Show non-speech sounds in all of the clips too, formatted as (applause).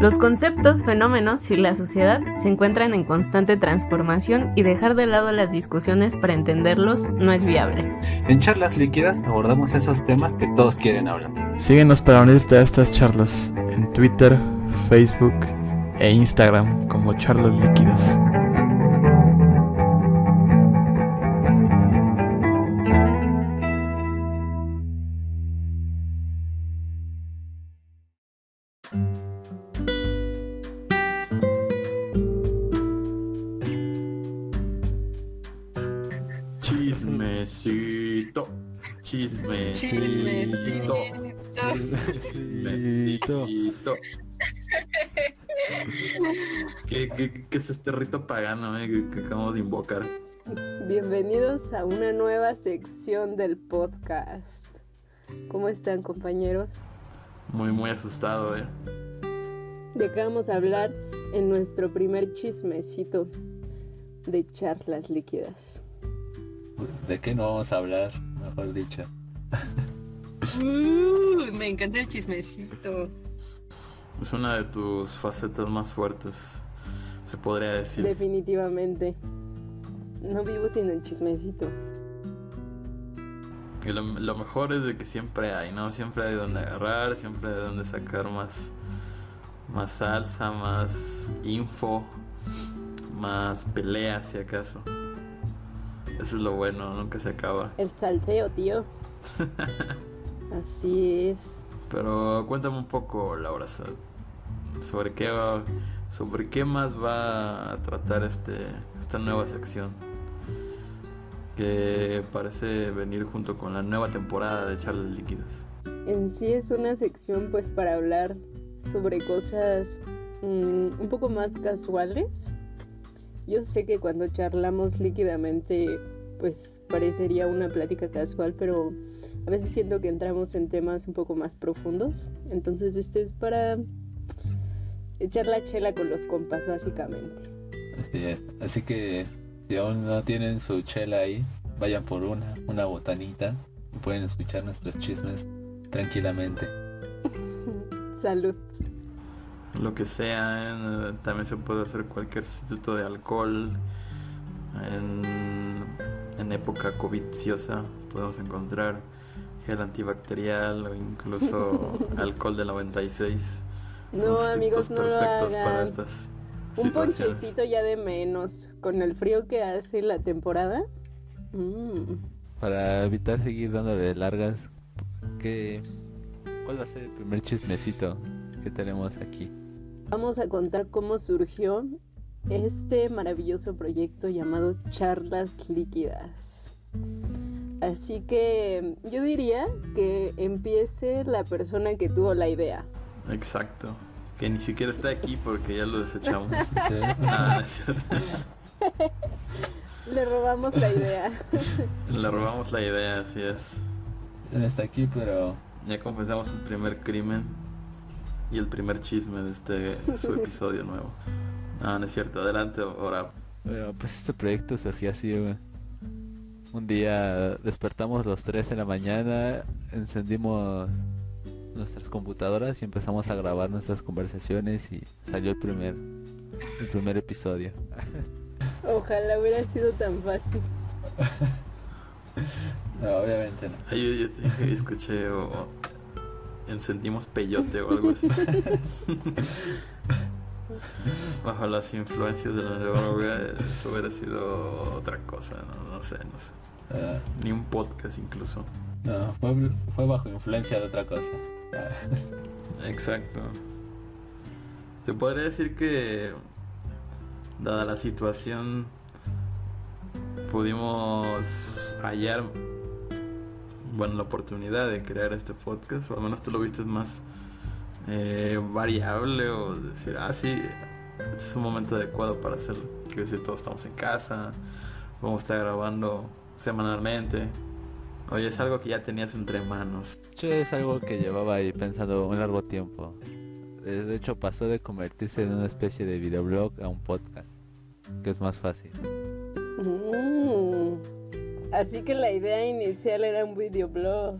Los conceptos, fenómenos y la sociedad se encuentran en constante transformación y dejar de lado las discusiones para entenderlos no es viable. En charlas líquidas abordamos esos temas que todos quieren hablar. Síguenos para unirte a estas charlas en Twitter, Facebook e Instagram como charlas líquidas. Rito pagano eh, que, que acabamos de invocar? Bienvenidos a una nueva sección del podcast. ¿Cómo están compañeros? Muy, muy asustado, eh. ¿De qué vamos a hablar en nuestro primer chismecito de charlas líquidas? ¿De qué no vamos a hablar? Mejor dicho. Uh, me encanta el chismecito. Es una de tus facetas más fuertes, se podría decir. Definitivamente. No vivo sin el chismecito. Y lo, lo mejor es de que siempre hay, ¿no? Siempre hay donde agarrar, siempre hay donde sacar más, más salsa, más info, más pelea, si acaso. Eso es lo bueno, nunca se acaba. El salteo, tío. (laughs) Así es. Pero cuéntame un poco, Laura, so- sobre qué va- sobre qué más va a tratar este esta nueva sección que parece venir junto con la nueva temporada de charlas líquidas. En sí es una sección pues para hablar sobre cosas mm, un poco más casuales. Yo sé que cuando charlamos líquidamente pues parecería una plática casual, pero a veces siento que entramos en temas un poco más profundos. Entonces este es para echar la chela con los compas básicamente. Así es. Así que si aún no tienen su chela ahí, vayan por una, una botanita y pueden escuchar nuestros chismes tranquilamente. (laughs) Salud. Lo que sea, eh, también se puede hacer cualquier sustituto de alcohol. En, en época covidciosa podemos encontrar gel antibacterial o incluso (laughs) alcohol de 96. No amigos, no lo para hagan. estas Un ponchecito ya de menos. Con el frío que hace la temporada. Mm. Para evitar seguir dándole largas, ¿qué, ¿cuál va a ser el primer chismecito que tenemos aquí? Vamos a contar cómo surgió este maravilloso proyecto llamado Charlas Líquidas. Así que yo diría que empiece la persona que tuvo la idea. Exacto. Que ni siquiera está aquí porque ya lo desechamos. (laughs) Sí. Ah, no es cierto. Le robamos la idea. Le robamos la idea, así es. No está aquí, pero Ya confesamos el primer crimen y el primer chisme de este su episodio nuevo. No, no es cierto. Adelante, ahora. Bueno, pues este proyecto surgió así, güey. Un día despertamos los tres en la mañana, encendimos nuestras computadoras y empezamos a grabar nuestras conversaciones y salió el primer el primer episodio. (laughs) Ojalá hubiera sido tan fácil. (laughs) No, obviamente no. Ay, yo, yo te dije, escuché o, o encendimos peyote o algo así. (laughs) Bajo las influencias de la droga, eso hubiera sido otra cosa, no, no sé, no sé. Ah, Ni un podcast incluso. no, fue, fue bajo influencia de otra cosa. (laughs) Exacto. Se podría decir que, dada la situación, pudimos hallar, bueno, la oportunidad de crear este podcast, o al menos tú lo viste más eh, variable, o decir, ah, sí, este es un momento adecuado para hacerlo. Quiero decir, todos estamos en casa, vamos a estar grabando semanalmente. Oye, es algo que ya tenías entre manos. Hecho, es algo que llevaba ahí pensando un largo tiempo. Eh, De hecho, pasó de convertirse en una especie de videoblog a un podcast, que es más fácil. Mm. Así que la idea inicial era un videoblog.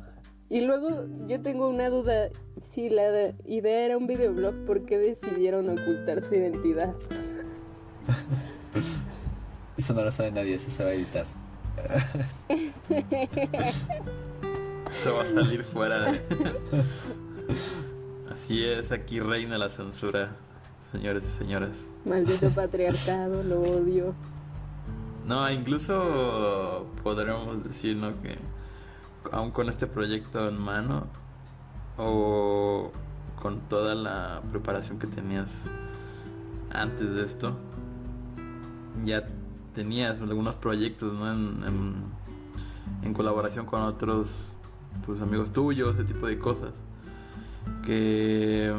Y luego yo tengo una duda, si la idea era un videoblog, ¿por qué decidieron ocultar su identidad? (laughs) Eso no lo sabe nadie, eso se va a editar. (laughs) (laughs) Eso va a salir fuera de... (laughs) Así es, aquí reina la censura, señores y señoras. Maldito (laughs) patriarcado, lo odio. No, incluso podríamos decir, ¿no? Que aún con este proyecto en mano o con toda la preparación que tenías antes de esto, ya tenías algunos proyectos, ¿no? En, en, en colaboración con otros pues, amigos tuyos, ese tipo de cosas, que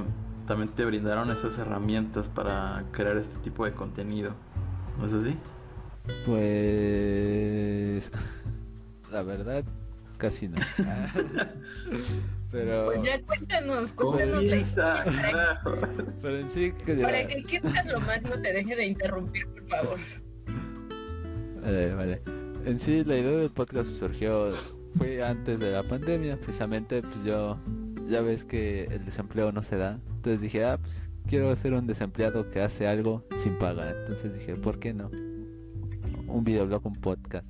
también te brindaron esas herramientas para crear este tipo de contenido. ¿No es así? Pues (laughs) la verdad casi no. (laughs) Pero Pues ya cuéntanos, cuéntanos la historia. Para, (laughs) pero en sí que para que lo más no te deje de interrumpir, por favor. Vale, vale. En sí la idea del podcast surgió fue antes de la pandemia, precisamente pues yo ya ves que el desempleo no se da. Entonces dije, ah, pues quiero ser un desempleado que hace algo sin pagar. Entonces dije, ¿por qué no? Un videoblog, un podcast.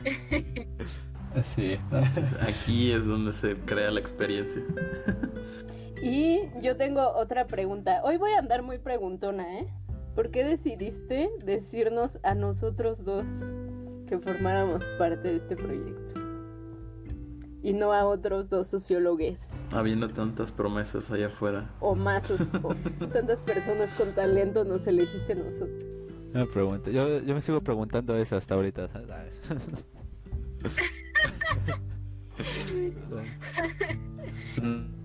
(laughs) Así. Aquí es donde se crea la experiencia. Y yo tengo otra pregunta. Hoy voy a andar muy preguntona, ¿eh? ¿Por qué decidiste decirnos a nosotros dos que formáramos parte de este proyecto? Y no a otros dos sociólogos. Habiendo tantas promesas allá afuera. O más, o, tantas personas con talento nos elegiste a nosotros. Una pregunta. Yo, yo me sigo preguntando eso hasta ahorita. (laughs)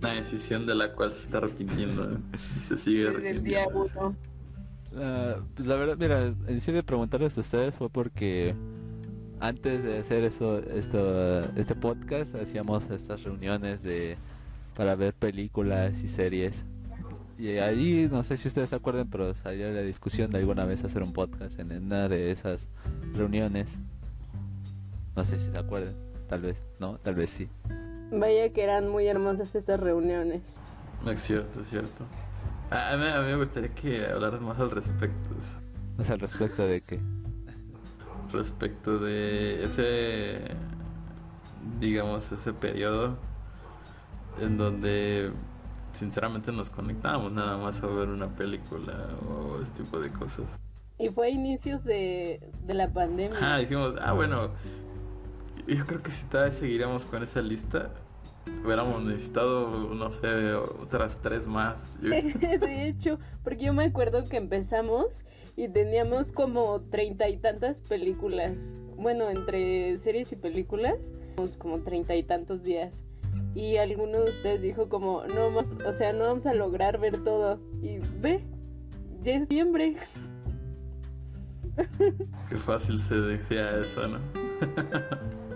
Una decisión de la cual se está arrepintiendo ¿eh? y se sigue Desde el día uno. Ah, pues la verdad, mira, en sí de preguntarles a ustedes fue porque antes de hacer esto, esto, este podcast hacíamos estas reuniones de para ver películas y series. Y ahí, no sé si ustedes se acuerdan, pero salió la discusión de alguna vez hacer un podcast en una de esas reuniones. No sé si se acuerdan, tal vez, no, tal vez sí. Vaya que eran muy hermosas esas reuniones. Es cierto, es cierto. A mí, a mí me gustaría que hablaras más al respecto. No sé al respecto de que... Respecto de ese, digamos, ese periodo en donde sinceramente nos conectábamos nada más a ver una película o ese tipo de cosas. Y fue a inicios de, de la pandemia. Ah, dijimos, ah, bueno, yo creo que si todavía seguiríamos con esa lista, hubiéramos necesitado, no sé, otras tres más. (laughs) De hecho, porque yo me acuerdo que empezamos y teníamos como treinta y tantas películas. Bueno, entre series y películas, como treinta y tantos días. Y alguno de ustedes dijo como, no vamos, o sea, no vamos a lograr ver todo. Y ve, ya es diciembre. Qué fácil se decía eso, ¿no? (laughs)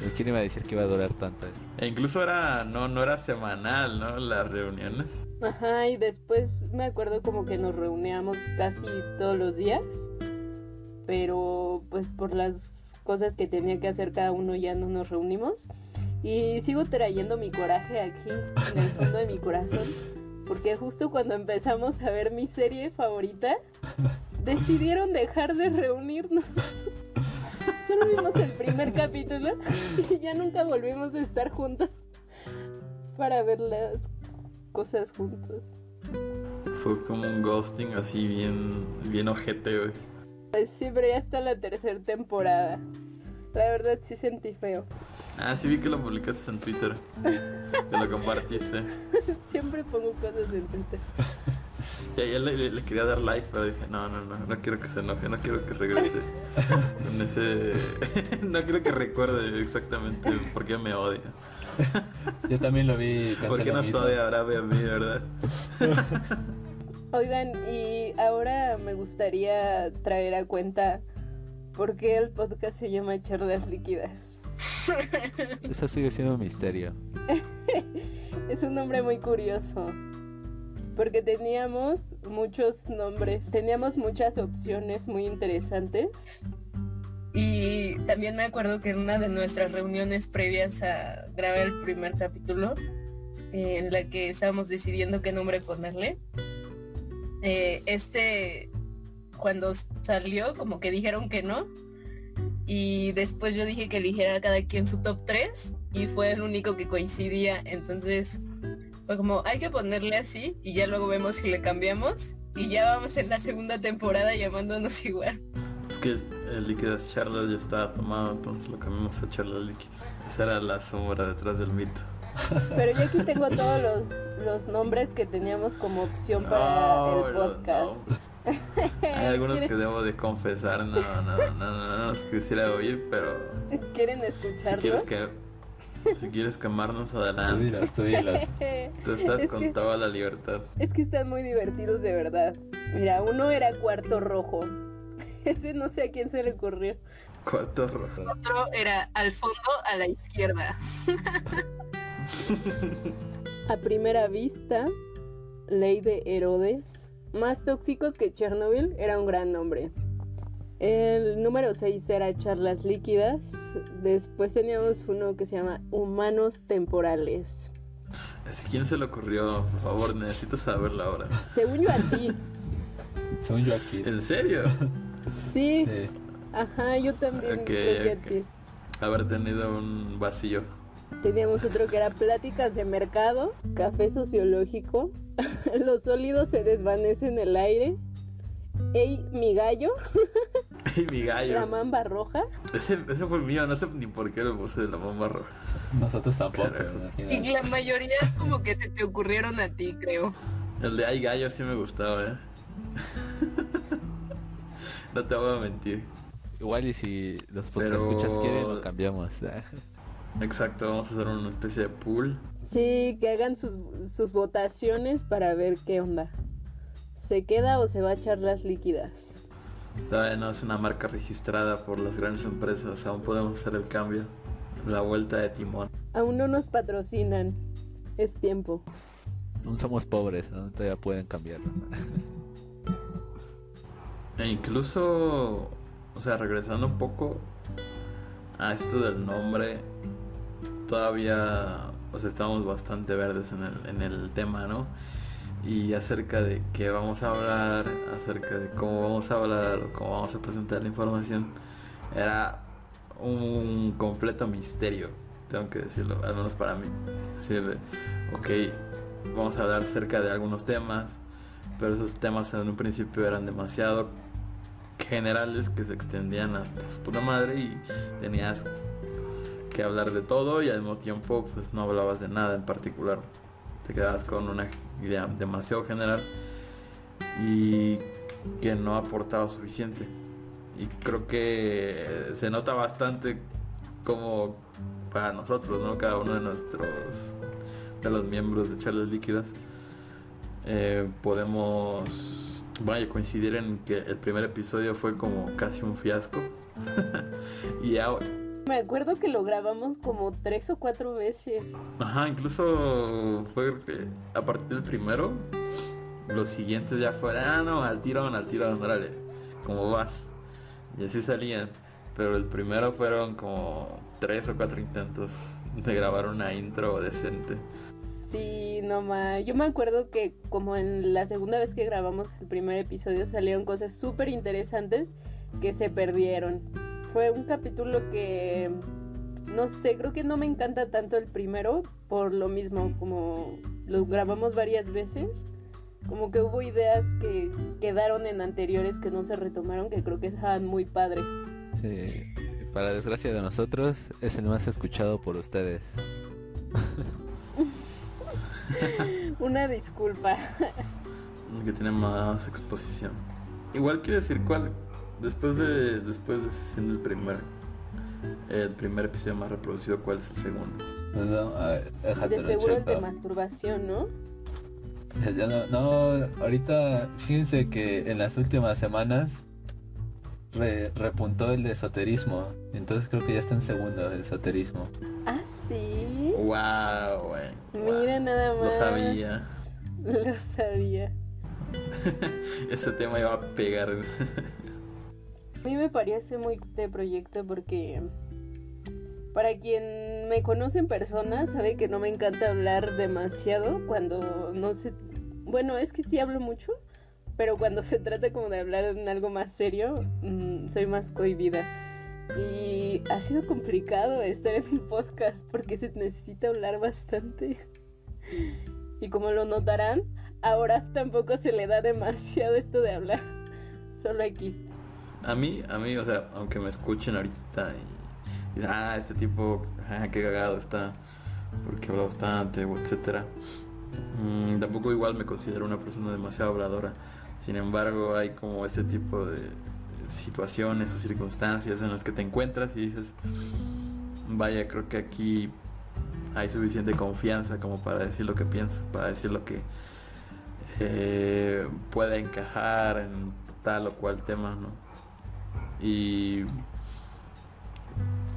(laughs) ¿Quién iba a decir que iba a durar tanto? E incluso era, no, no era semanal, ¿no? Las reuniones. Ajá, y después me acuerdo como que nos reuníamos casi todos los días. Pero pues por las cosas que tenía que hacer cada uno ya no nos reunimos. Y sigo trayendo mi coraje aquí, en el fondo de mi corazón. Porque justo cuando empezamos a ver mi serie favorita, (laughs) decidieron dejar de reunirnos. Solo vimos el primer (laughs) capítulo y ya nunca volvimos a estar juntos para ver las cosas juntos. Fue como un ghosting así bien, bien ojete, güey. Pues sí, pero ya está la tercera temporada. La verdad sí sentí feo. Ah, sí vi que lo publicaste en Twitter. (laughs) Te lo compartiste. Siempre pongo cosas en Twitter. (laughs) Ya, ya le, le- le quería dar like, pero dije, no, no, no, no quiero que se enoje, no quiero que regrese (laughs) con ese... (laughs) no quiero que recuerde exactamente por qué me odia. Yo también lo vi. (laughs) ¿Por qué nos odia ahora ve a mí, verdad? Oigan, y ahora me gustaría traer a cuenta por qué el podcast se llama Charlas Líquidas. Eso sigue siendo un misterio. Es un nombre muy curioso. Porque teníamos muchos nombres, teníamos muchas opciones muy interesantes. Y también me acuerdo que en una de nuestras reuniones previas a grabar el primer capítulo, eh, en la que estábamos decidiendo qué nombre ponerle, eh, este, cuando salió, como que dijeron que no. Y después yo dije que eligiera cada quien su top 3 y fue el único que coincidía. Entonces fue como, hay que ponerle así y ya luego vemos si le cambiamos. Y ya vamos en la segunda temporada llamándonos (laughs) igual. Es que el líquidas charlas ya estaba tomado, entonces lo cambiamos a charlas líquidas. Esa era la sombra detrás del mito. (laughs) Pero yo aquí tengo todos los, los nombres que teníamos como opción para el podcast. Hay algunos que debo de confesar, no, no, no, no, no los quisiera oír, pero ¿Quieren si escucharlos? quieres que si quieres quemarnos Tú adelante, dilas, tú dilas. (laughs) tú estás es con que, toda la libertad. es que están muy divertidos de verdad. Mira, uno era cuarto rojo. (laughs) Ese no sé a quién se le ocurrió. Cuarto rojo. Otro era al fondo a la izquierda. (laughs) A primera vista, Ley de Herodes, más tóxicos que Chernobyl, era un gran nombre. El número 6 era Charlas Líquidas. Después teníamos uno que se llama Humanos Temporales. Así, ¿Quién se le ocurrió? Por favor, necesito saberlo ahora. Según yo a ti. (laughs) Según yo aquí. ¿En serio? Sí, Sí. ajá, yo también Ok, creo que ok. a ti. Haber tenido un vacío. Teníamos otro que era Pláticas de Mercado, Café Sociológico, (laughs) Los sólidos se desvanecen en el aire, Ey, mi gallo, (laughs) Y mi La gallo. Mamba Roja. Ese, ese fue el mío, no sé ni por qué lo puse de la bomba roja. Nosotros tampoco. Y la mayoría como que se te ocurrieron a ti, creo. El de Ay Gallo sí me gustaba, eh. (laughs) no te voy a mentir. Igual y si los podcast Pero- escuchas quieren, lo cambiamos. Exacto, vamos a hacer una especie de pool. Sí, que hagan sus, sus votaciones para ver qué onda. ¿Se queda o se va a echar las líquidas? Todavía no es una marca registrada por las grandes empresas, aún podemos hacer el cambio. La vuelta de timón. Aún no nos patrocinan. Es tiempo. Aún somos pobres, ¿no? todavía pueden cambiarlo. E incluso, o sea, regresando un poco a esto del nombre, todavía, o sea, estamos bastante verdes en el, en el tema, ¿no? Y acerca de qué vamos a hablar, acerca de cómo vamos a hablar, cómo vamos a presentar la información, era un completo misterio, tengo que decirlo, al menos para mí. Así de, ok, vamos a hablar acerca de algunos temas, pero esos temas en un principio eran demasiado generales que se extendían hasta su puta madre y tenías que hablar de todo y al mismo tiempo pues no hablabas de nada en particular. Te quedabas con una idea demasiado general y que no aportaba suficiente. Y creo que se nota bastante como para nosotros, ¿no? Cada uno de nuestros de los miembros de Charlas Líquidas eh, podemos vaya coincidir en que el primer episodio fue como casi un fiasco (laughs) y ahora Me acuerdo que lo grabamos como tres o cuatro veces. ajá incluso fue a partir del primero los siguientes ya fueron ah no al tirón al tirón órale como vas y así salían pero el primero fueron como tres o cuatro intentos de grabar una intro decente Sí, no ma. Yo me acuerdo que como en la segunda vez que grabamos el primer episodio salieron cosas súper interesantes que se perdieron. Fue un capítulo que no sé, creo que no me encanta tanto el primero por lo mismo, como lo grabamos varias veces. Como que hubo ideas que quedaron en anteriores que no se retomaron, que creo que estaban muy padres. Sí. Para desgracia de nosotros, es el más escuchado por ustedes. (laughs) Una disculpa. (laughs) que tiene más exposición. Igual quiero decir cuál, después de después de siendo el primer el primer episodio más reproducido, cuál es el segundo. No, no, a ver, déjate De seguro el de masturbación, ¿no? Ya no, no, ahorita fíjense que en las últimas semanas re- repuntó el de esoterismo. Entonces creo que ya está en segundo el esoterismo. Ah, sí. Wow, güey. Mira wow. nada más. (laughs) Lo sabía. Lo (laughs) sabía. Ese tema iba a pegar. A mí me parece muy este proyecto porque para quien me conoce en persona sabe que no me encanta hablar demasiado cuando no sé, bueno, es que sí hablo mucho, pero cuando (laughs) se trata como de hablar en algo más serio, mm, soy más cohibida. Y ha sido complicado estar en un podcast porque se necesita hablar bastante. Y como lo notarán, ahora tampoco se le da demasiado esto de hablar. Solo aquí. A mí, a mí, o sea, aunque me escuchen ahorita y, y, ah, este tipo, ah, qué cagado está, porque habla bastante, etcétera. Mm, tampoco igual me considero una persona demasiado habladora. Sin embargo, hay como este tipo de situaciones o circunstancias en las que te encuentras y dices, vaya, creo que aquí hay suficiente confianza como para decir lo que pienso, para decir lo que eh, pueda encajar en tal o cual tema, ¿no? Y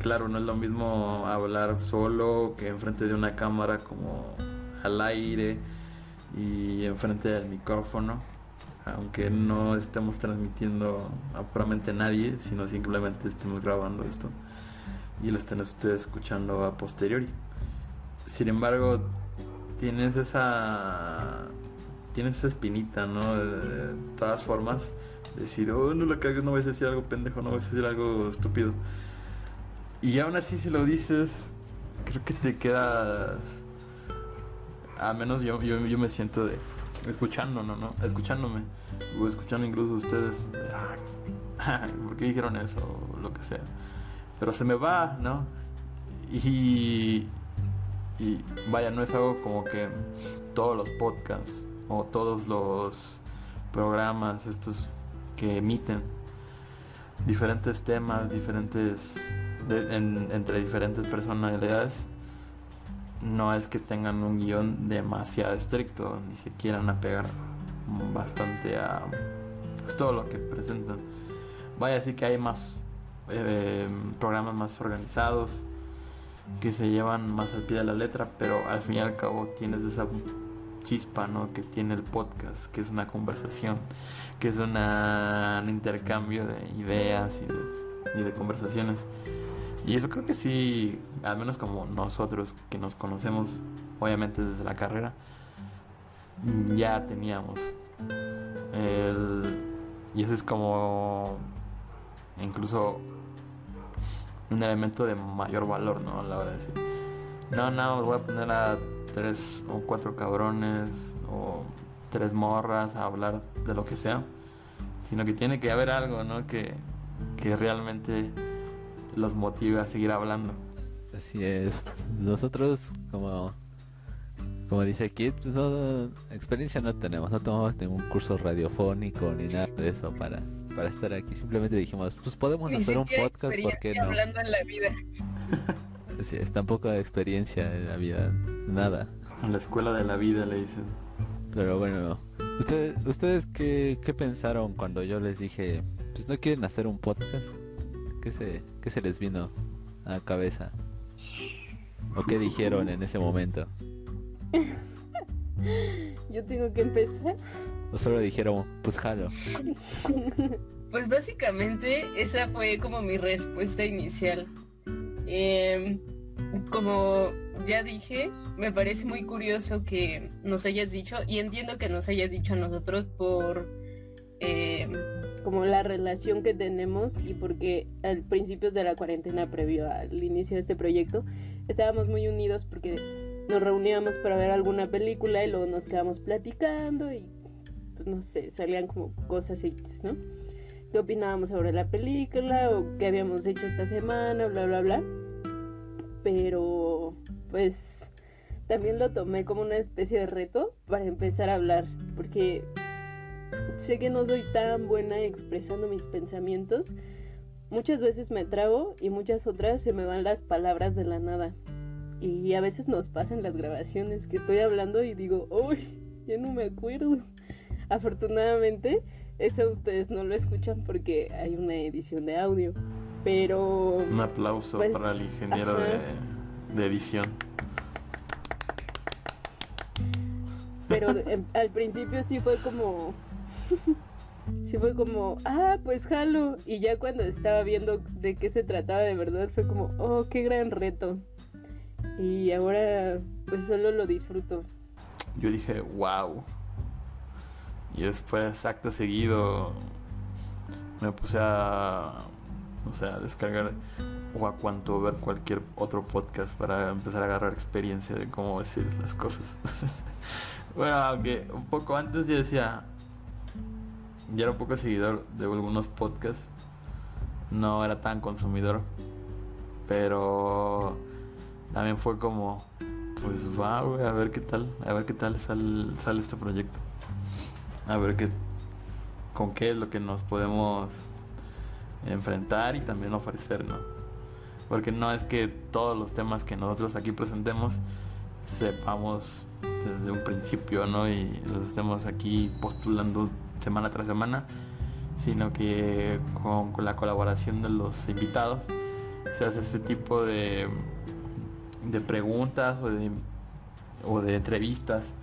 claro, no es lo mismo hablar solo que enfrente de una cámara como al aire y enfrente del micrófono, aunque no estemos transmitiendo a puramente nadie, sino simplemente estemos grabando esto y lo estén ustedes escuchando a posteriori. Sin embargo, tienes esa tienes esa espinita, ¿no? De, todas formas, decir, oh, no la cagues, no vas a decir algo pendejo, no vas a decir algo estúpido. Y aún así, si lo dices, creo que te quedas. A menos yo, yo, yo me siento de. Escuchando, ¿no? ¿no? Escuchándome. O escuchando incluso ustedes. Ah, (laughs) ¿Por qué dijeron eso? O lo que sea. Pero se me va, ¿no? Y. Y vaya, no es algo como que todos los podcasts o todos los programas estos que emiten diferentes temas, diferentes de, en, entre diferentes personalidades, no es que tengan un guion demasiado estricto, ni se quieran apegar bastante a pues, todo lo que presentan. Vaya, así que hay más eh, programas más organizados que se llevan más al pie de la letra, pero al fin y al cabo tienes esa chispa ¿no? que tiene el podcast, que es una conversación, que es un intercambio de ideas y de, y de conversaciones. Y eso creo que sí, al menos como nosotros que nos conocemos, obviamente desde la carrera, ya teníamos. El, y ese es como incluso un elemento de mayor valor, ¿no? A la hora de decir, no, no, voy a poner a tres o cuatro cabrones o tres morras a hablar de lo que sea, sino que tiene que haber algo, ¿no? Que, que realmente los motive a seguir hablando. Así es. Nosotros, como, como dice Kit, pues no, experiencia no tenemos, no tomamos ningún curso radiofónico ni nada de eso para, para estar aquí. Simplemente dijimos, pues podemos Ni hacer un podcast, ¿por qué no? hablando en la vida. (laughs) Así es, tampoco de experiencia en la vida, nada. En la escuela de la vida le dicen. Pero bueno, ¿ustedes, ustedes qué, qué pensaron cuando yo les dije, pues no quieren hacer un podcast? ¿Qué se, qué se les vino a la cabeza? ¿O qué dijeron en ese momento? (laughs) Yo tengo que empezar. ¿O solo dijeron, pues jalo? (laughs) Pues básicamente esa fue como mi respuesta inicial. Em, como ya dije, me parece muy curioso que nos hayas dicho, y entiendo que nos hayas dicho a nosotros por... em, como la relación que tenemos y porque al principios de la cuarentena previo al inicio de este proyecto estábamos muy unidos porque nos reuníamos para ver alguna película y luego nos quedamos platicando y pues no sé, salían como cosas X, ¿no? ¿Qué opinábamos sobre la película o qué habíamos hecho esta semana, bla, bla, bla? Pero pues también lo tomé como una especie de reto para empezar a hablar porque sé que no soy tan buena expresando mis pensamientos. Muchas veces me trabo y muchas otras se me van las palabras de la nada. Y a veces nos pasan las grabaciones que estoy hablando y digo, uy, ya no me acuerdo. Afortunadamente, eso ustedes no lo escuchan porque hay una edición de audio. Pero Un aplauso Pues, para el ingeniero de, edición. pero em, al principio sí fue como (laughs) sí fue como, ah, pues jalo. Y ya cuando estaba viendo de qué se trataba de verdad, fue como, oh, qué gran reto. Y ahora, pues solo lo disfruto. Yo dije, wow. Y después, acto seguido, me puse a, o sea, descargar o a cuanto ver cualquier otro podcast para empezar a agarrar experiencia de cómo decir las cosas. (laughs) bueno, aunque un poco antes yo decía, ya era un poco seguidor de algunos podcasts, no era tan consumidor, pero también fue como, pues va, a ver qué tal, a ver qué tal sale, sale este proyecto, a ver qué, con qué es lo que nos podemos enfrentar y también ofrecer, ¿no? Porque no es que todos los temas que nosotros aquí presentemos sepamos desde un principio, ¿no? Y los estemos aquí postulando semana tras semana, sino que con, la colaboración de los invitados se hace ese tipo de, de preguntas o de, o de entrevistas,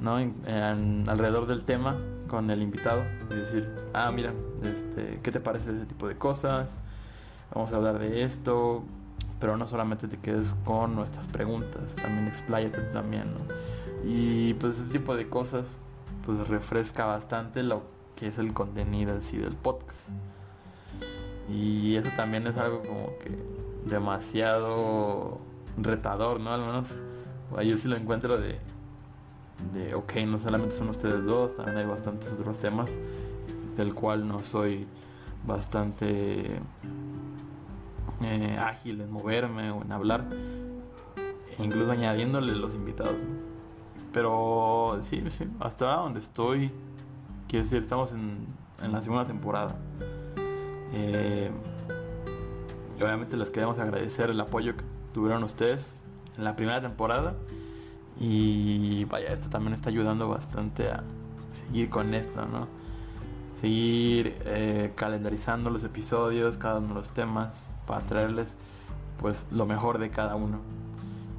¿no? alrededor del tema con el invitado. Decir, ah, mira, este, ¿qué te parece ese tipo de cosas? Vamos a hablar de esto, pero no solamente te quedes con nuestras preguntas, también expláyate también, Y pues ese tipo de cosas pues refresca bastante lo que es el contenido así del podcast. Y eso también es algo como que demasiado retador, ¿no? Al menos yo sí lo encuentro de, de, ok, no solamente son ustedes dos, también hay bastantes otros temas del cual no soy bastante eh, ágil en moverme o en hablar, e incluso añadiéndole los invitados. Pero sí, sí, hasta donde estoy, quiero decir, estamos en, en la segunda temporada. Eh, y obviamente les queremos agradecer el apoyo que tuvieron ustedes en la primera temporada. Y vaya, esto también está ayudando bastante a seguir con esto, ¿no? Seguir eh, calendarizando los episodios, cada uno de los temas, para traerles pues lo mejor de cada uno.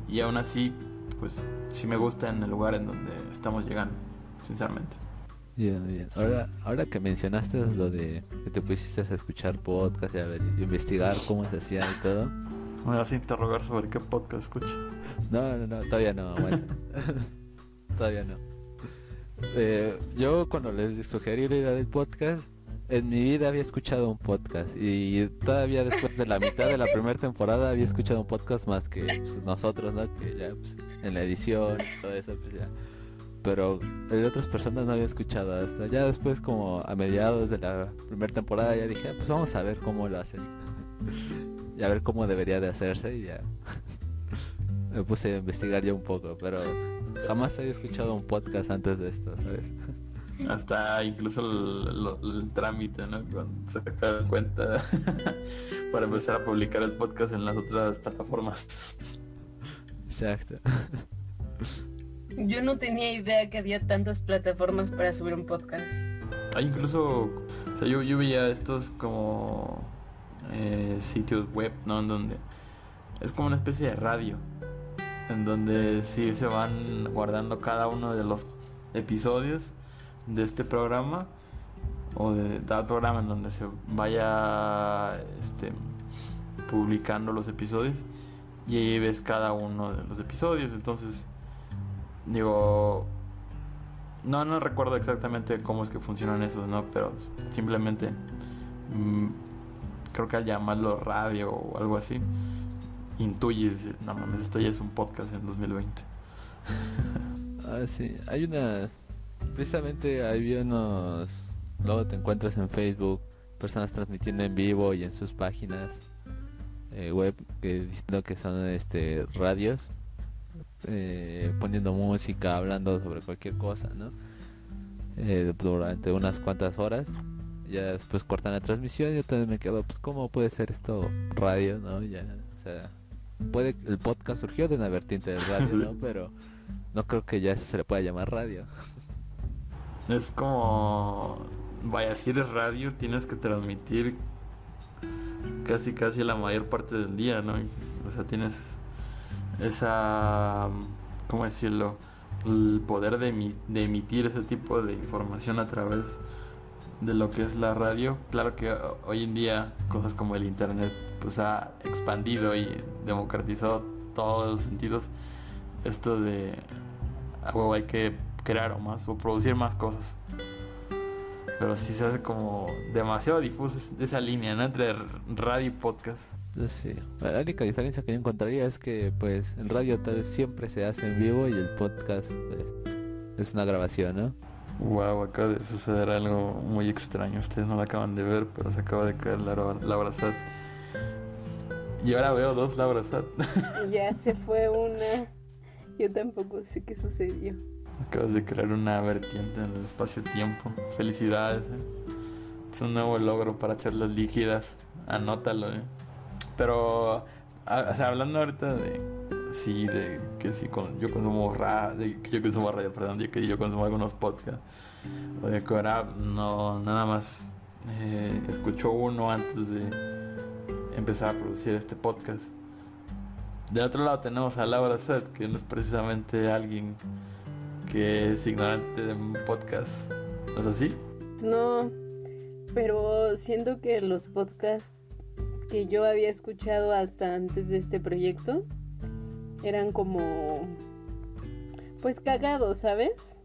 Y aún así, pues sí me gusta en el lugar en donde estamos llegando, sinceramente. Bien, bien. Ahora, ahora que mencionaste lo de que te pusiste a escuchar podcast y a ver, investigar cómo se hacía y todo. Me vas a interrogar sobre qué podcast escucha. No, no, no, todavía no, bueno. (laughs) todavía no. Eh, yo cuando les sugerí la idea del podcast, en mi vida había escuchado un podcast y todavía después de la mitad de la primera temporada había escuchado un podcast más que pues, nosotros, ¿no? Que ya pues, en la edición y todo eso, pues ya. Pero de otras personas no había escuchado hasta ya después como a mediados de la primera temporada ya dije, ah, pues vamos a ver cómo lo hacen. Y a ver cómo debería de hacerse y ya. (laughs) Me puse a investigar ya un poco, pero jamás había escuchado un podcast antes de esto, ¿sabes? (laughs) hasta incluso el, trámite, ¿no? Cuando se da cuenta (laughs) para empezar a publicar el podcast en las otras plataformas. Exacto. Yo no tenía idea que había tantas plataformas para subir un podcast. Hay incluso, o sea, yo, yo veía estos como eh, sitios web, ¿no? En donde es como una especie de radio, en donde sí se van guardando cada uno de los episodios de este programa o de tal programa en donde se vaya este, publicando los episodios y ahí ves cada uno de los episodios entonces digo no no recuerdo exactamente cómo es que funcionan esos no pero simplemente mm, creo que al llamarlo radio o algo así intuyes no mames esto ya es un podcast en 2020 (laughs) ah sí. Hay una precisamente hay unos, luego te encuentras en Facebook personas transmitiendo en vivo y en sus páginas eh, web que diciendo que son este radios eh, poniendo música hablando sobre cualquier cosa no eh, durante unas cuantas horas ya después cortan la transmisión y entonces me quedo pues cómo puede ser esto radio no ya o sea puede el podcast surgió de una vertiente del radio no (laughs) pero no creo que ya eso se le pueda llamar radio Es como, vaya, si eres radio tienes que transmitir casi casi la mayor parte del día, ¿no? O sea, tienes esa, ¿cómo decirlo? El poder de, emitir ese tipo de información a través de lo que es la radio. Claro que hoy en día cosas como el internet pues ha expandido y democratizado todos los sentidos. Esto de a hay que crear o más o producir más cosas. Pero sí se hace como demasiado difuso esa línea ¿no? entre radio y podcast. Sí. La única diferencia que yo encontraría es que pues el radio tal vez siempre se hace en vivo y el podcast pues, es una grabación, ¿no? Wow, acaba de suceder algo muy extraño. Ustedes no lo acaban de ver, pero se acaba de caer Laura, Laura Sat. Y ahora veo dos Laura Sat. Ya se fue una. Yo tampoco sé qué sucedió. Acabas de crear una vertiente en el espacio-tiempo. Felicidades, ¿eh? Es un nuevo logro para charlas líquidas. Anótalo, ¿eh? Pero, o sea, hablando ahorita de, sí, de que sí, con, yo consumo radio, de que yo consumo radio, perdón, de que yo consumo algunos podcasts, o de que ahora no, nada más eh, escucho uno antes de empezar a producir este podcast. De otro lado tenemos a Laura Set, que no es precisamente alguien que es ignorante de un podcast. ¿No es así? No, pero siento que los podcasts que yo había escuchado hasta antes de este proyecto eran como pues cagados, ¿sabes?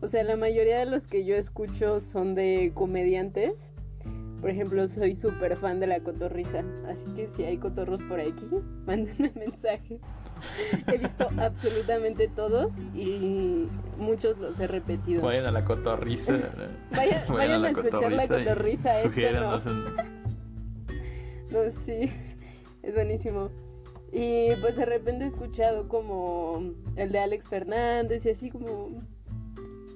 O sea, la mayoría de los que yo escucho son de comediantes. Por ejemplo, soy súper fan de la cotorriza. Así que si hay cotorros por aquí, (laughs) mándenme mensaje. he visto absolutamente todos y muchos los he repetido. Vayan a la cotorriza. (laughs) vayan, a, escuchar la cotorriza. (laughs) No, sí, es buenísimo. Y pues de repente he escuchado como el de Alex Fernández y así como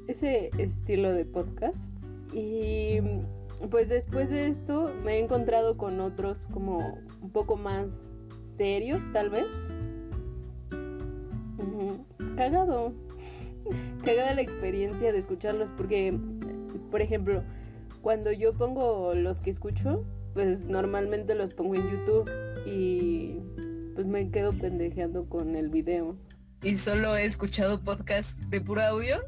ese estilo de podcast. Y pues después de esto me he encontrado con otros como un poco más serios tal vez. Cagado. (laughs) Cagada la experiencia de escucharlos porque, por ejemplo, cuando yo pongo los que escucho, pues normalmente los pongo en YouTube y pues me quedo pendejeando con el video. Y solo he escuchado podcast de puro audio,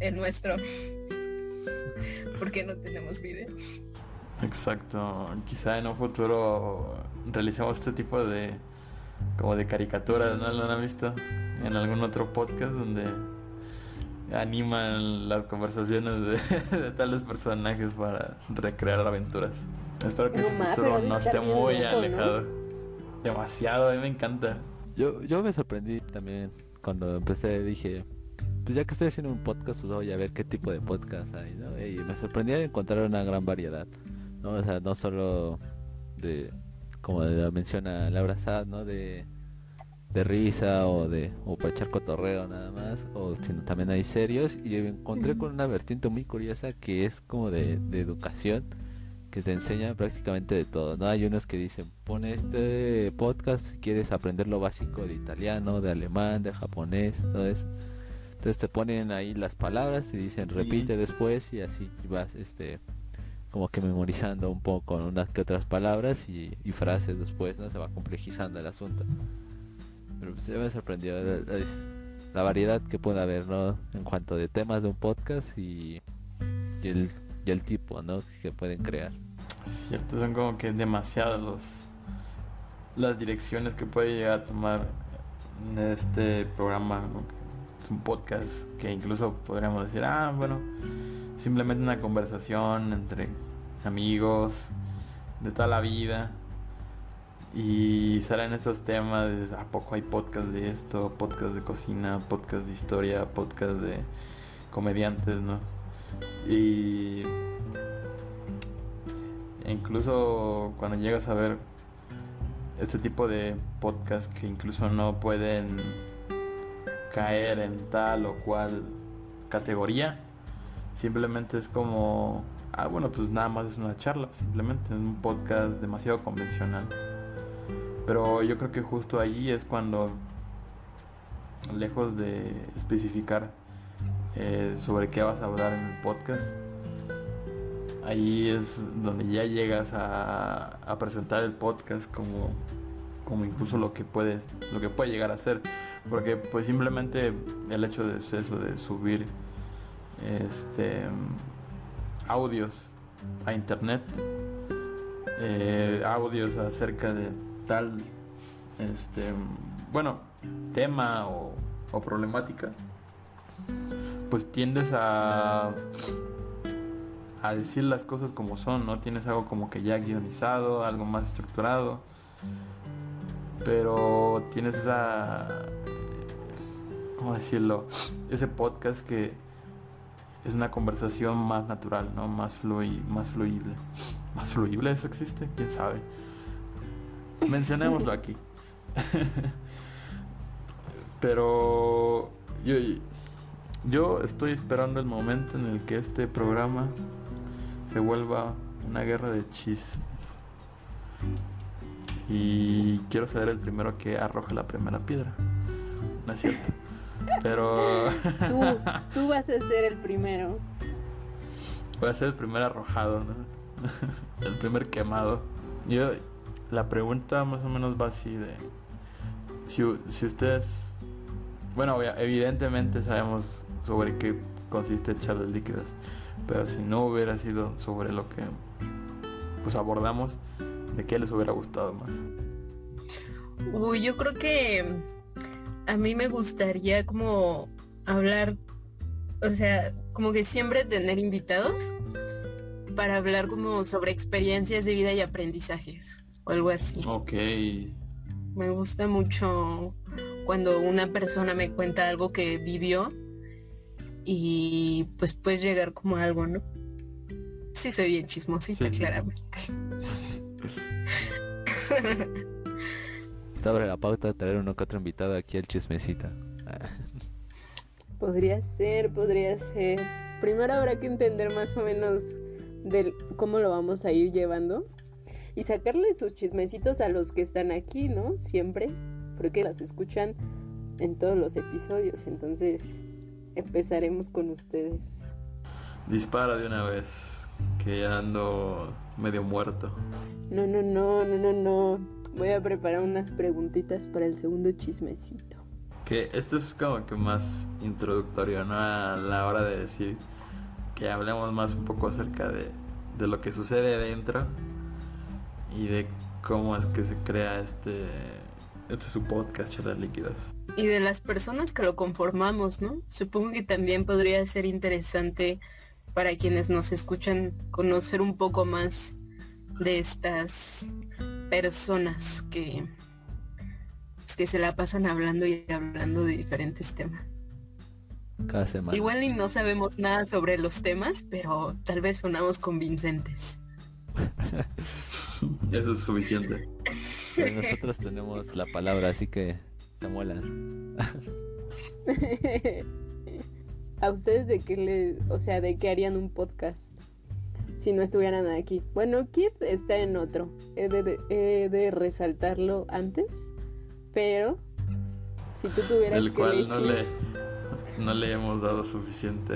el nuestro. (laughs) Porque no tenemos video. Exacto. Quizá en un futuro realicemos este tipo de como de caricaturas, ¿no? ¿Lo han visto? En algún otro podcast donde animan las conversaciones de, (laughs) tales personajes para recrear aventuras. Espero que ese futuro no esté muy alejado. Demasiado, a mí me encanta. Yo, yo me sorprendí también cuando empecé, dije, pues ya que estoy haciendo un podcast, pues voy a ver qué tipo de podcast hay, ¿no? Y me sorprendí de encontrar una gran variedad, ¿no? O sea, no solo de, como menciona Laura Sad, ¿no? De de risa o de o para echar cotorreo nada más o sino también hay serios y encontré con una vertiente muy curiosa que es como de, educación que te enseña prácticamente de todo no hay unos que dicen pone este podcast si quieres aprender lo básico de italiano de alemán de japonés todo eso entonces te ponen ahí las palabras y dicen repite después y así vas este como que memorizando un poco unas que otras palabras y, y frases después no se va complejizando el asunto pero pues me sorprendió la, variedad que puede haber, ¿no? En cuanto de temas de un podcast y, el, el tipo, ¿no? Que pueden crear. Cierto, son como que demasiadas los, las direcciones que puede llegar a tomar este programa. Es un podcast que incluso podríamos decir, ah, bueno, simplemente una conversación entre amigos de toda la vida y salen esos temas a poco hay podcast de esto, podcast de cocina, podcast de historia, podcast de comediantes, ¿no? Y incluso cuando llegas a ver este tipo de podcast que incluso no pueden caer en tal o cual categoría, simplemente es como, ah, bueno, pues nada más es una charla, simplemente es un podcast demasiado convencional. Pero yo creo que justo allí es cuando, lejos de especificar eh, sobre qué vas a hablar en el podcast, ahí es donde ya llegas a, presentar el podcast como, como incluso lo que puedes, lo que puede llegar a ser. Porque pues simplemente el hecho de eso, de subir este audios a internet, eh, audios acerca de tal, este, bueno, tema o, o problemática, pues tiendes a a decir las cosas como son, ¿no? Tienes algo como que ya guionizado, algo más estructurado, pero tienes esa, ¿cómo decirlo? Ese podcast que es una conversación más natural, ¿no? Más, flui más fluible. ¿Más fluible eso existe? ¿Quién sabe? Mencionémoslo aquí. (laughs) pero yo, yo estoy esperando el momento en el que este programa se vuelva una guerra de chismes. Y quiero ser el primero que arroje la primera piedra. No es cierto. Pero. tú, tú (laughs) vas a ser el primero. Voy a ser el primer arrojado, ¿no? (laughs) el primer quemado. Yo, la pregunta más o menos va así de. Si, si ustedes. Bueno, evidentemente sabemos sobre qué consiste charlas líquidas pero si no hubiera sido sobre lo que pues abordamos, ¿de qué les hubiera gustado más? Uy, yo creo que a mí me gustaría como hablar, o sea, como que siempre tener invitados para hablar como sobre experiencias de vida y aprendizajes o algo así. Ok. Me gusta mucho cuando una persona me cuenta algo que vivió y pues puedes llegar como algo, ¿no? Sí, soy bien chismosita, claramente. (laughs) Está sobre la pauta de traer uno que otro invitado aquí al chismecita. (laughs) podría ser, podría ser. Primero habrá que entender más o menos del cómo lo vamos a ir llevando y sacarle sus chismecitos a los que están aquí, ¿no? Siempre, porque las escuchan en todos los episodios, entonces empezaremos con ustedes. Dispara de una vez, que ya ando medio muerto. No, no, no, no, no, no. Voy a preparar unas preguntitas para el segundo chismecito. Que esto es como que más introductorio, ¿no? A la hora de decir que hablemos más un poco acerca de, de lo que sucede dentro y de cómo es que se crea este este es su podcast, Charlas Líquidas. Y de las personas que lo conformamos, ¿no? Supongo que también podría ser interesante para quienes nos escuchan conocer un poco más de estas personas que, pues, que se la pasan hablando y hablando de diferentes temas. Cada semana. Igual y no sabemos nada sobre los temas, pero tal vez sonamos convincentes. Eso es suficiente. (laughs) nosotros tenemos la palabra, así que se muelan. (laughs) ¿A ustedes de qué le, o sea, de qué harían un podcast si no estuvieran aquí? Bueno, Kid está en otro. He de, he de resaltarlo antes, pero si tú tuvieras El cual no le no le hemos dado suficiente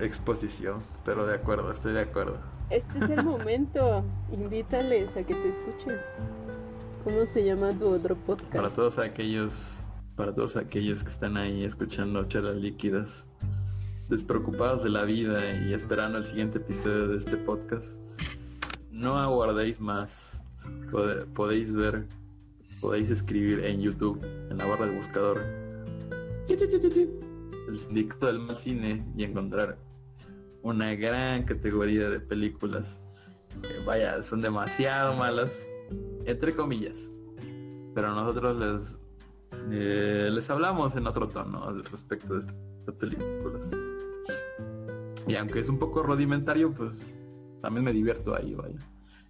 exposición, pero de acuerdo, estoy de acuerdo. Este es el momento. (laughs) Invítales a que te escuchen. ¿Cómo se llama tu otro podcast? Para todos aquellos, para todos aquellos que están ahí escuchando charlas líquidas, despreocupados de la vida y esperando el siguiente episodio de este podcast, no aguardéis más. podéis ver, podéis escribir en YouTube, en la barra de buscador, el sindicato del mal cine y encontrar una gran categoría de películas. vaya, son demasiado malas entre comillas. Pero nosotros les, eh, les hablamos en otro tono al respecto de estas películas. Y aunque es un poco rudimentario, pues también me divierto ahí, vaya.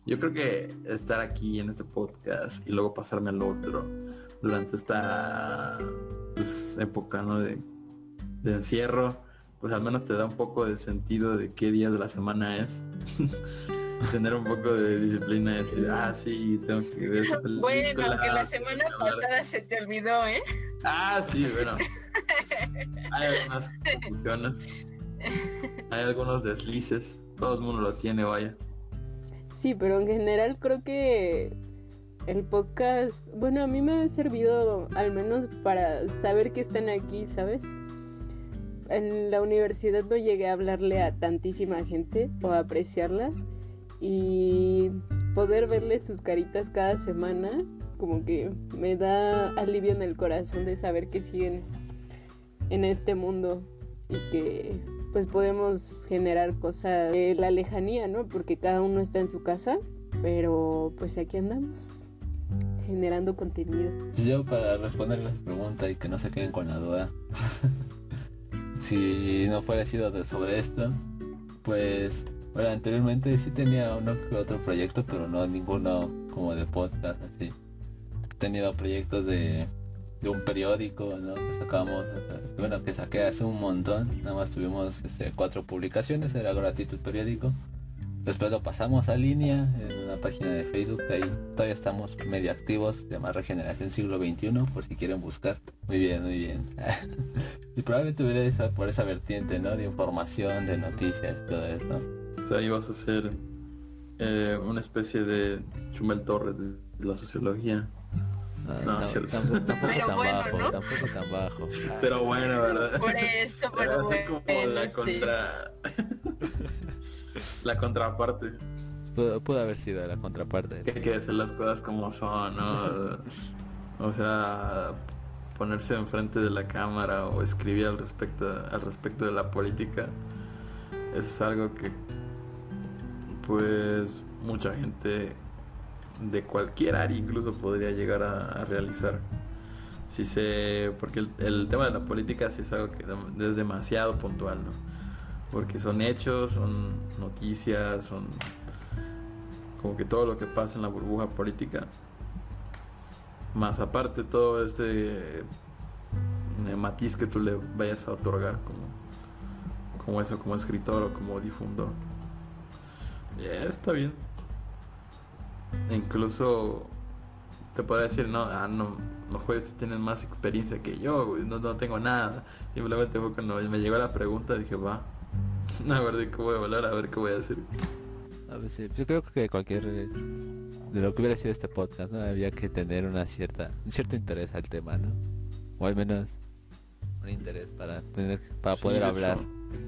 Yo creo que estar aquí en este podcast y luego pasarme al otro durante esta pues, época ¿no? de, de encierro, pues al menos te da un poco de sentido de qué días de la semana es. (laughs) (laughs) tener un poco de disciplina y decir, ah, sí, tengo que ver esta (laughs) película. Bueno, que la semana pasada se te olvidó, ¿eh? Ah, sí, bueno. (laughs) Hay algunas confusiones. Hay algunos deslices. Todo el mundo lo tiene, vaya. Sí, pero en general creo que el podcast, bueno, a mí me ha servido al menos para saber que están aquí, ¿sabes? en la universidad no llegué a hablarle a tantísima gente o a apreciarla y poder verle sus caritas cada semana como que me da alivio en el corazón de saber que siguen en este mundo y que pues podemos generar cosas de la lejanía, ¿no? Porque cada uno está en su casa, pero pues aquí andamos generando contenido. Yo para responder la pregunta y que no se queden con la duda, (laughs) si no fuera sido sobre esto, pues bueno, anteriormente sí tenía uno que otro proyecto, pero no ninguno como de podcast así. He tenido proyectos de, de un periódico, ¿no? Que sacamos, bueno, que saqué hace un montón, nada más tuvimos este, cuatro publicaciones, era gratuito el periódico. Después lo pasamos a línea en una página de Facebook, ahí todavía estamos medio activos, se llama Regeneración Siglo XXI, por si quieren buscar. Muy bien, muy bien. (laughs) y probablemente hubiera esa, por esa vertiente, ¿no? De información, de noticias todo eso. O sea, ibas a ser eh, una especie de Chumel Torres de, de la sociología. Ah, No, tam- cierto. tampoco, tampoco Pero tan bueno, bajo, ¿no? tampoco tan bajo. Pero bueno, ¿verdad? Por esto, Era pero así como bueno, la sí. contra... (laughs) la contraparte. Pudo, pudo haber sido la contraparte. Que hay que decir las cosas como son, ¿no? O sea, ponerse enfrente de la cámara o escribir al respecto, al respecto de la política es algo que pues mucha gente de cualquier área incluso podría llegar a, realizar. Si se, porque el, el tema de la política sí es algo que es demasiado puntual, ¿no? Porque son hechos, son noticias, son como que todo lo que pasa en la burbuja política. Más aparte todo este eh, matiz que tú le vayas a otorgar como, como eso, como escritor o como difundor. Yeah, está bien. Incluso te podría decir, no, ah, no, los jueces tienen más experiencia que yo, güey, no, no tengo nada. Simplemente fue cuando me llegó la pregunta, dije, va, (laughs) a ver de qué voy a hablar, a ver qué voy a decir. A ver, sí, Yo creo que cualquier de lo que hubiera sido este podcast, ¿no? Había que tener una cierta, un cierto interés al tema, ¿no? O al menos un interés para tener, para Sí, poder de hablar.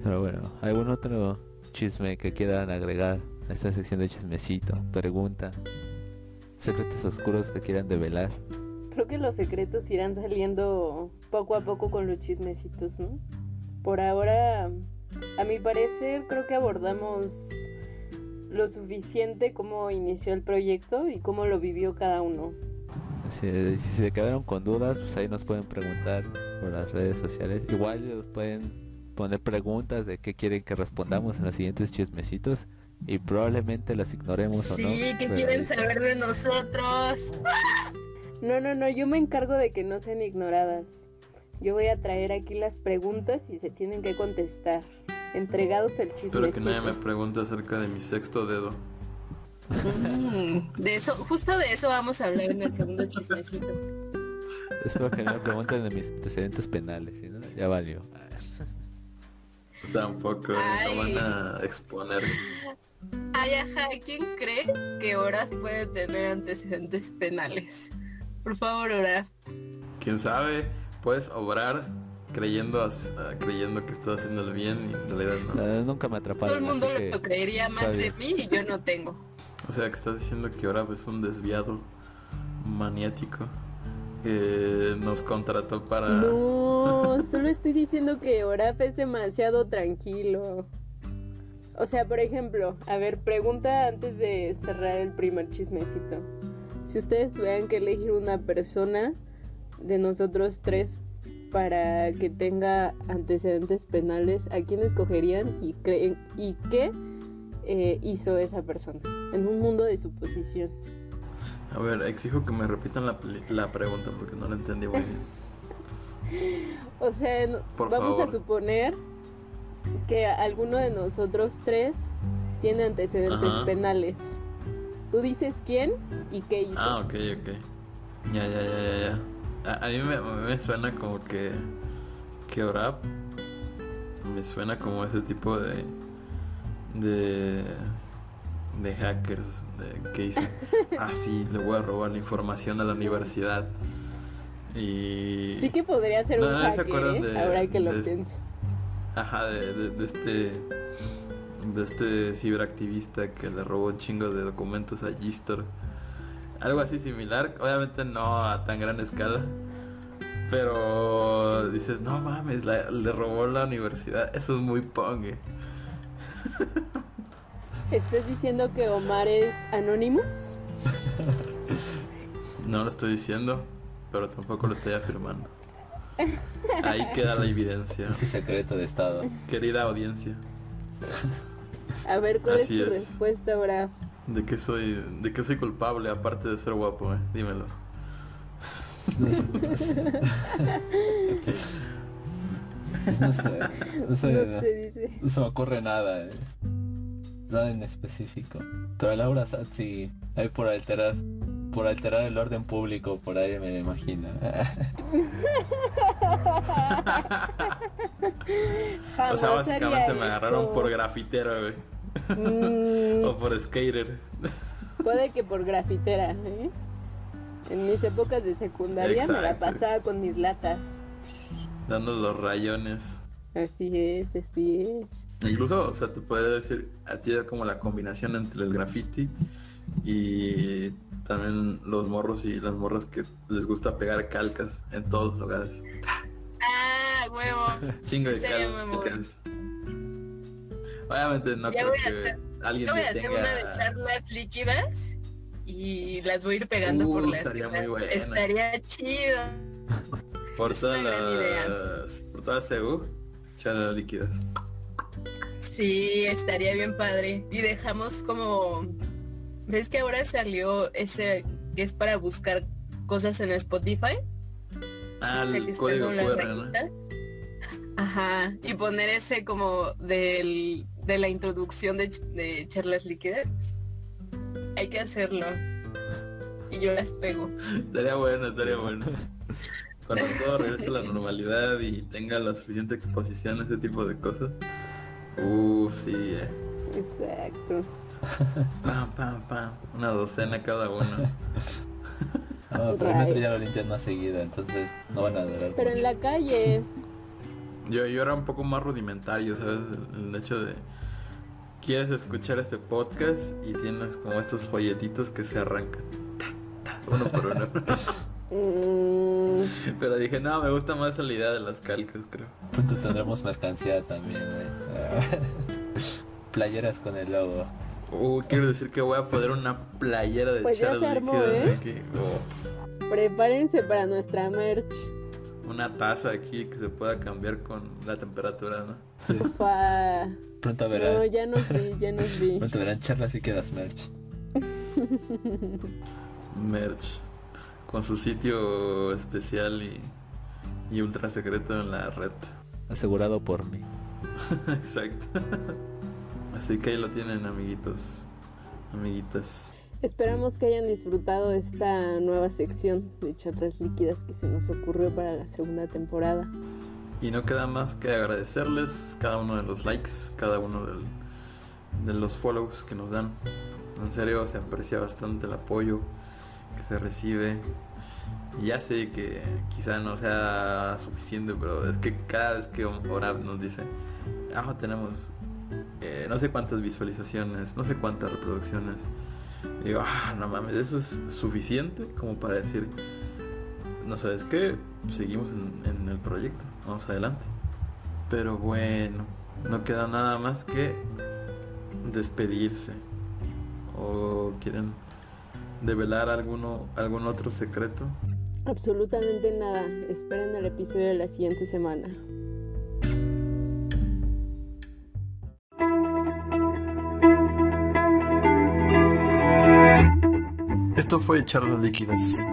Pero bueno, ¿algún otro chisme que quieran agregar a esta sección de chismecito? Pregunta. Secretos oscuros que quieran develar. Creo que los secretos irán saliendo poco a poco con los chismecitos, ¿no? Por ahora, a mi parecer, creo que abordamos lo suficiente cómo inició el proyecto y cómo lo vivió cada uno. Si, si se quedaron con dudas, pues ahí nos pueden preguntar por las redes sociales. Igual nos pueden poner preguntas de qué quieren que respondamos en los siguientes chismecitos y probablemente las ignoremos o Sí, no. que pero quieren ahí- saber de nosotros. (laughs) No, no, no, yo me encargo de que no sean ignoradas. Yo voy a traer aquí las preguntas y se tienen que contestar. Entregados el Espero que nadie me pregunte acerca de mi sexto dedo. Mm, De eso, justo de eso vamos a hablar en el segundo chismecito. Espero que no me pregunten de mis antecedentes penales, ¿sí, no? Ya valió. Tampoco no Ay. van a exponer. Ay, ajá, ¿quién cree que Oraf puede tener antecedentes penales? Por favor, Oraf. Quién sabe, puedes obrar creyendo as- ah, creyendo que estás haciendo el bien y en realidad no. nunca me Todo el atraparon, mundo lo que creería más de mí y yo no tengo. O sea que estás diciendo que ahora es un desviado maniático que nos contrató para No, solo estoy diciendo que Oraf es demasiado tranquilo. O sea, por ejemplo, a ver, pregunta antes de cerrar el primer chismecito. Si ustedes tuvieran que elegir una persona de nosotros tres para que tenga antecedentes penales, ¿a quién escogerían y, creen, y qué eh, hizo esa persona? En un mundo de suposición. A ver, exijo que me repitan la, la pregunta porque no la entendí muy bien. (laughs) O sea, no- vamos favor. a suponer que alguno de nosotros tres tiene antecedentes Ajá. penales. Tú dices quién y qué hizo. Ah, ok, ok. Ya, ya, ya, ya, ya. A, a mí me, me suena como que que Orap me suena como ese tipo de de de hackers de, que dicen, (laughs) ah sí, le voy a robar la información a la universidad y Sí que podría ser No, un no se hacker, acuerdan ¿eh? de- ahora que lo de pienso. Ajá, de, de, de este. De este ciberactivista que le robó un chingo de documentos a Gistor. Algo así similar, obviamente no a tan gran escala. Pero dices, no mames, la- le robó la universidad. Eso es muy pong. eh. ¿Estás diciendo que Omar es Anonymous? (laughs) No lo estoy diciendo, pero tampoco lo estoy afirmando. (laughs) Ahí queda la evidencia. Ese secreto de estado. Querida audiencia, A ver, ¿cuál Así es tu es. respuesta ahora? ¿de qué soy, de qué soy culpable aparte de ser guapo? eh? Dímelo. No sé, no sé. No sé, no sé, No sé, dice. no se me ocurre nada, eh. nada en específico. Pero Laura Satsi, ahí por alterar, por alterar el orden público, por ahí me lo imagino. (laughs) O sea, básicamente me agarraron eso. por grafitero, güey. Mm, (laughs) O por skater. (laughs) puede que por grafitera, ¿eh? En mis épocas de secundaria me la pasaba con mis latas. Dando los rayones. Así es, así es. Incluso, o sea, te podría decir, a ti era como la combinación entre el graffiti y también los morros y las morras que les gusta pegar calcas en todos los lugares. Ah, huevo. (laughs) Chingo Sí, de calcas. Obviamente no Ya creo que hacer- alguien voy a hacer tenga... una de charlas líquidas y las voy a ir pegando Uh, por las estaría muy esquinas. buena. Estaría chido. Por Es todas las... Por todas CU, charlas líquidas. Sí, estaría bien padre. Y dejamos como... ¿Ves que ahora salió ese que es para buscar cosas en Spotify? Ah, O sea, que el código QR. Ajá. Y poner ese como del, de la introducción de, de charlas líquidas. Hay que hacerlo. Y yo las pego. Estaría bueno, estaría bueno. Cuando todo regrese a la normalidad y tenga la suficiente exposición a este tipo de cosas. Uff, sí, eh. Exacto. Pam, pam, pam. Una docena cada uno. (laughs) No, pero el metro ya lo limpian más seguido, entonces no van a durar. Pero en la calle, (laughs) Yo, yo era un poco más rudimentario, ¿sabes? El, el hecho de... Quieres escuchar este podcast y tienes como estos folletitos que se arrancan. Uno por uno. (laughs) Pero dije, no, me gusta más la idea de las calcas, creo. Pronto tendremos mercancía también, güey. Playeras con el logo. Uh, quiero decir que voy a poner una playera de Pues ya charlas se armó, líquidas ¿eh? aquí. Oh. prepárense para nuestra merch. Una taza aquí que se pueda cambiar con la temperatura, ¿no? Sí. Pronto verán, No, ya nos vi, ya nos vi. pronto verán charlas y quedas merch. (laughs) Merch. Con su sitio especial y, y ultra secreto en la red. Asegurado por mí. (laughs) Exacto. Así que ahí lo tienen, amiguitos. Amiguitas. Esperamos que hayan disfrutado esta nueva sección de charlas líquidas que se nos ocurrió para la segunda temporada. Y no queda más que agradecerles cada uno de los likes, cada uno del- de los follows que nos dan. En serio, se aprecia bastante el apoyo que se recibe. Y ya sé que quizá no sea suficiente, pero es que cada vez que Orab nos dice, ah, tenemos eh, no sé cuántas visualizaciones, no sé cuántas reproducciones. Digo, ah, no mames, eso es suficiente como para decir, no sabes qué, seguimos en, en el proyecto, vamos adelante. Pero bueno, no queda nada más que despedirse. ¿O quieren develar alguno, algún otro secreto? Absolutamente nada. Esperen el episodio de la siguiente semana. Esto fue Charlas Líquidas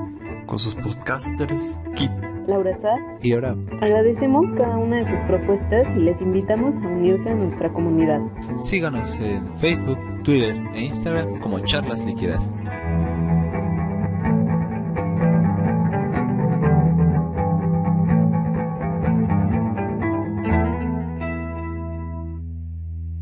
con sus podcasters Kit Laura Sá, y ahora agradecemos cada una de sus propuestas y les invitamos a unirse a nuestra comunidad. Síganos en Facebook, Twitter e Instagram como Charlas Líquidas.